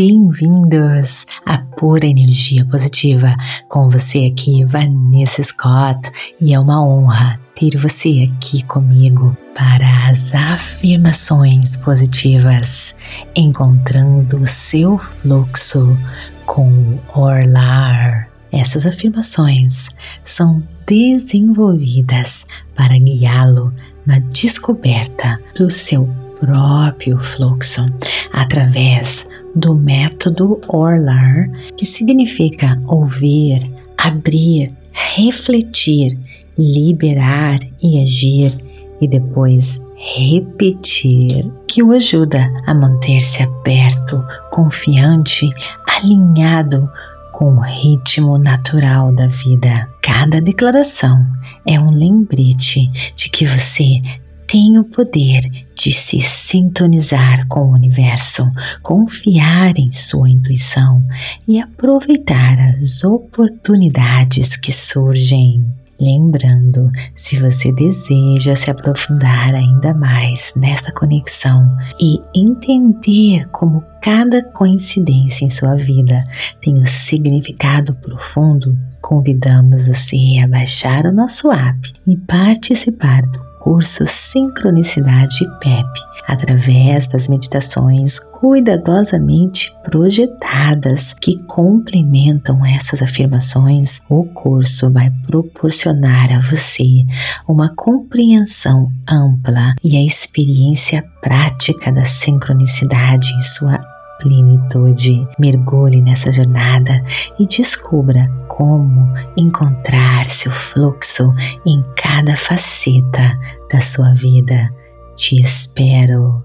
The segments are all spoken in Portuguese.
bem-vindos à Pura Energia Positiva. Com você aqui, Vanessa Scott, e é uma honra ter você aqui comigo para as afirmações positivas, encontrando o seu fluxo com Orlar. Essas afirmações são desenvolvidas para guiá-lo na descoberta do seu próprio fluxo através do método Orlar, que significa ouvir, abrir, refletir, liberar e agir e depois repetir, que o ajuda a manter-se aberto, confiante, alinhado com o ritmo natural da vida. Cada declaração é um lembrete de que você tem o poder de se sintonizar com o universo, confiar em sua intuição e aproveitar as oportunidades que surgem. Lembrando, se você deseja se aprofundar ainda mais nesta conexão e entender como cada coincidência em sua vida tem um significado profundo, convidamos você a baixar o nosso app e participar do curso Sincronicidade PEP, através das meditações cuidadosamente projetadas que complementam essas afirmações, o curso vai proporcionar a você uma compreensão ampla e a experiência prática da sincronicidade em sua plenitude. Mergulhe nessa jornada e descubra como encontrar seu fluxo em cada faceta da sua vida. Te espero.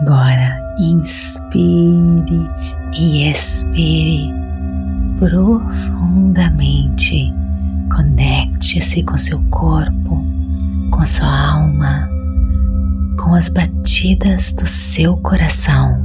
Agora inspire e expire profundamente. Conecte-se com seu corpo, com sua alma, com as batidas do seu coração.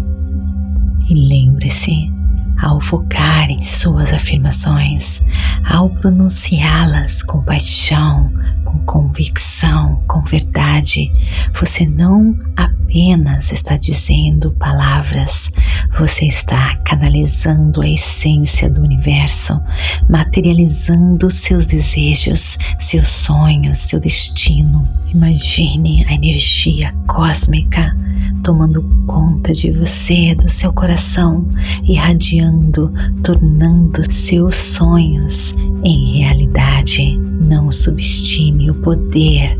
E lembre-se ao focar em suas afirmações, ao pronunciá-las com paixão, com convicção, com verdade, você não apenas está dizendo palavras, você está canalizando a essência do universo, materializando seus desejos, seus sonhos, seu destino. Imagine a energia cósmica tomando conta de você, do seu coração, irradiando, tornando seus sonhos em realidade. Não subestime o poder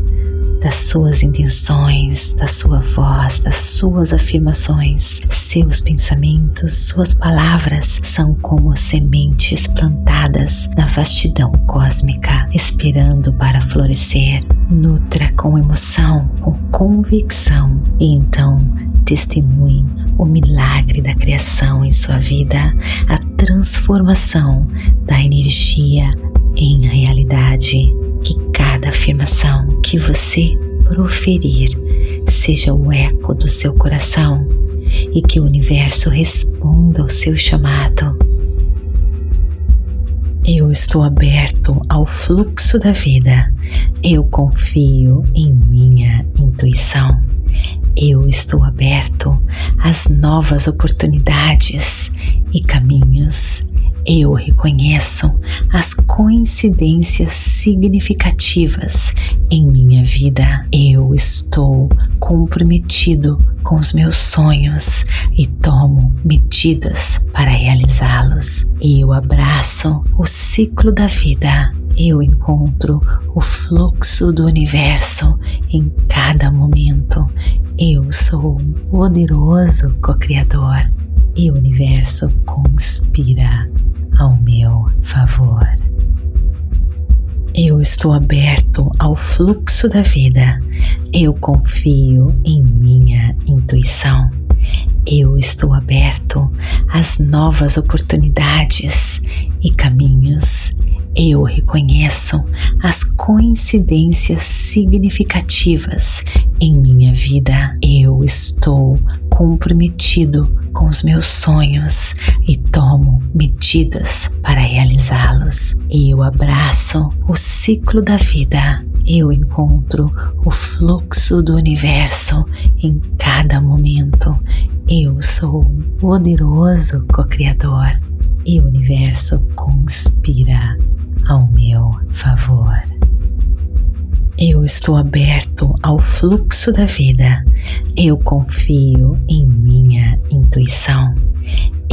das suas intenções, da sua voz, das suas afirmações. Seus pensamentos, suas palavras são como sementes plantadas na vastidão cósmica, esperando para florescer. Nutra com emoção, com convicção e então testemunhe o milagre da criação em sua vida, a transformação da energia em realidade que cada afirmação que você proferir seja o eco do seu coração e que o universo responda ao seu chamado. Eu estou aberto ao fluxo da vida. Eu confio em minha intuição. Eu estou aberto às novas oportunidades e caminhos eu reconheço as coincidências significativas em minha vida. Eu estou comprometido com os meus sonhos e tomo medidas para realizá-los. Eu abraço o ciclo da vida. Eu encontro o fluxo do universo em cada momento. Eu sou um poderoso co-criador e o universo conspira ao meu favor. Eu estou aberto ao fluxo da vida. Eu confio em minha intuição. Eu estou aberto às novas oportunidades e caminhos. Eu reconheço as coincidências significativas em minha vida. Eu estou comprometido com os meus sonhos e tomo medidas para realizá-los. Eu abraço o ciclo da vida. Eu encontro o fluxo do universo em cada momento. Eu sou um poderoso co-criador e o universo conspira ao meu favor. Eu estou aberto ao fluxo da vida. Eu confio em minha intuição.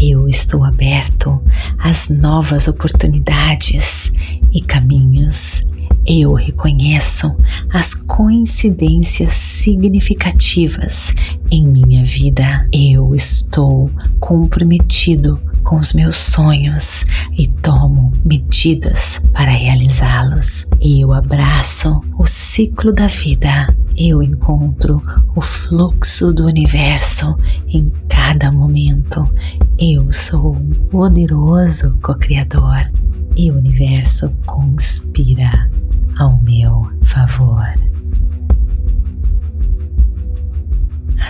Eu estou aberto às novas oportunidades e caminhos. Eu reconheço as coincidências significativas em minha vida. Eu estou comprometido com os meus sonhos e tomo medidas para realizá-los. Eu abraço o ciclo da vida. Eu encontro o fluxo do universo em cada momento. Eu sou um poderoso co-criador e o universo conspira ao meu favor.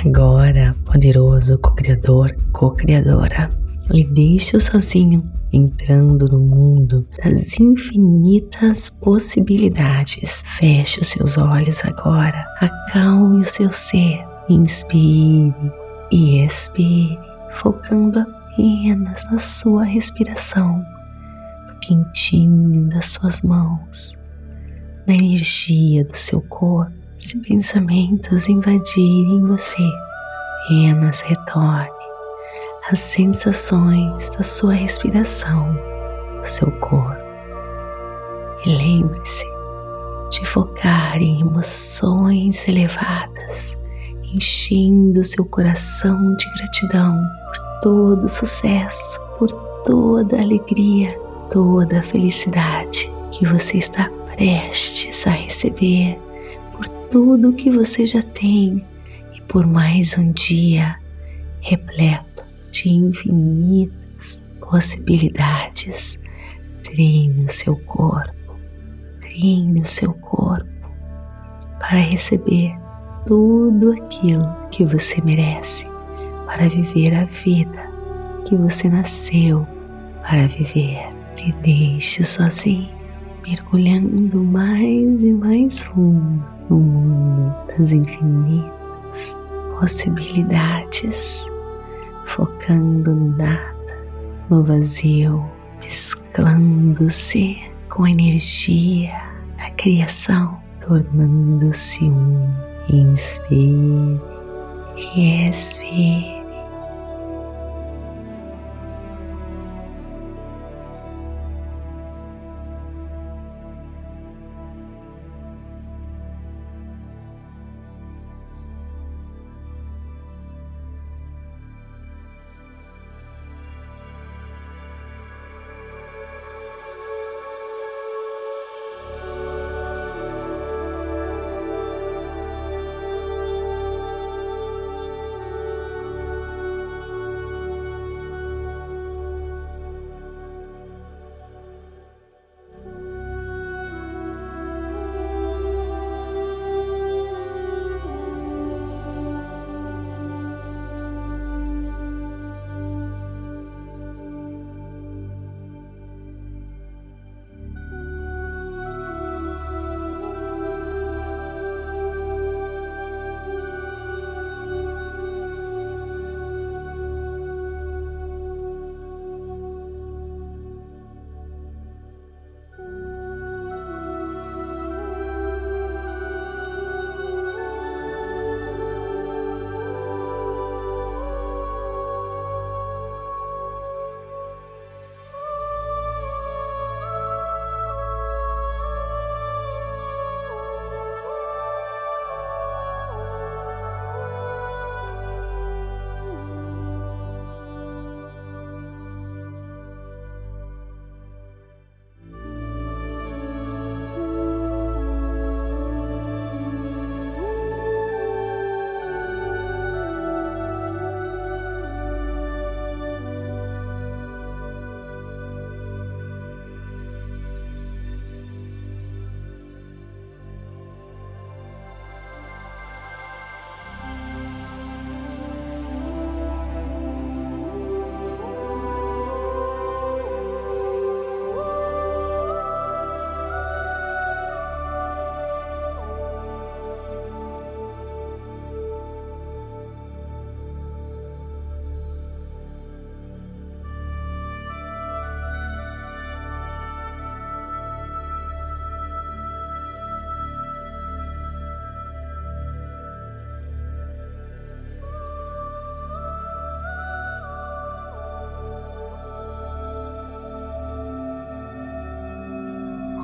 Agora, poderoso co-criador, co-criadora, lhe deixo sozinho, entrando no mundo das infinitas possibilidades. Feche os seus olhos agora, acalme o seu ser, inspire e expire, focando apenas na sua respiração, no quentinho das suas mãos, na energia do seu corpo. Se pensamentos invadirem você, apenas retorne as sensações da sua respiração, do seu corpo. E lembre-se de focar em emoções elevadas, enchendo seu coração de gratidão por todo o sucesso, por toda alegria, toda felicidade que você está prestes a receber, por tudo que você já tem e por mais um dia repleto de infinitas possibilidades. Treine o seu corpo, treine o seu corpo para receber tudo aquilo que você merece, para viver a vida que você nasceu para viver. Me deixe sozinho, mergulhando mais e mais fundo no mundo das infinitas possibilidades focando no nada, no vazio, mesclando-se com a energia da criação, tornando-se um. Inspire e expire.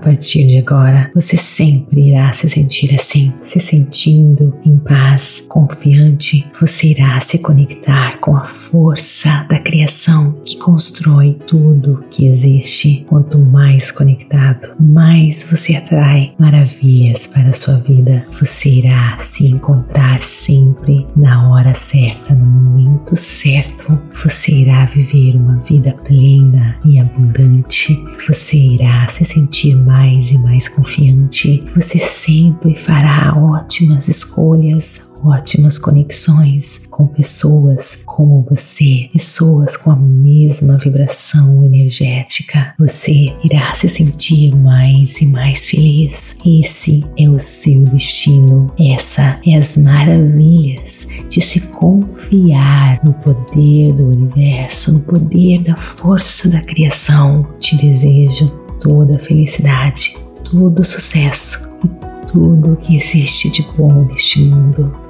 Partir de agora, você sempre irá se sentir assim, se sentindo em paz, confiante. Você irá se conectar com a força da criação que constrói tudo que existe. Quanto mais conectado, mais você atrai maravilhas para a sua vida. Você irá se encontrar sempre na hora certa, momento certo. Você irá viver uma vida plena e abundante. Você irá se sentir mais e mais confiante, você sempre fará ótimas escolhas, ótimas conexões com pessoas como você, pessoas com a mesma vibração energética. Você irá se sentir mais e mais feliz. Esse é o seu destino. Essa é as maravilhas de se confiar no poder do universo, no poder da força da criação. Te desejo toda felicidade, todo sucesso e tudo que existe de bom neste mundo.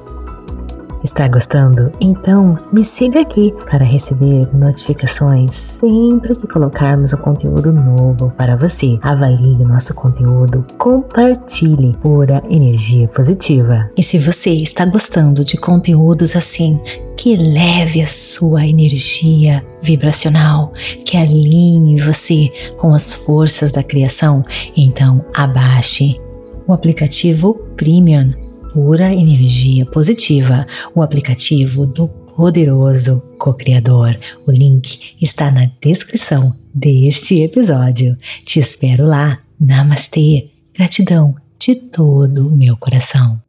Está gostando? Então me siga aqui para receber notificações sempre que colocarmos um conteúdo novo para você. Avalie o nosso conteúdo, compartilhe pura energia positiva. E se você está gostando de conteúdos assim, que leve a sua energia vibracional, que alinhe você com as forças da criação, então abaixe o aplicativo Premium pura energia positiva, o aplicativo do poderoso co-criador. O link está na descrição deste episódio. Te espero lá. Namastê. Gratidão de todo o meu coração.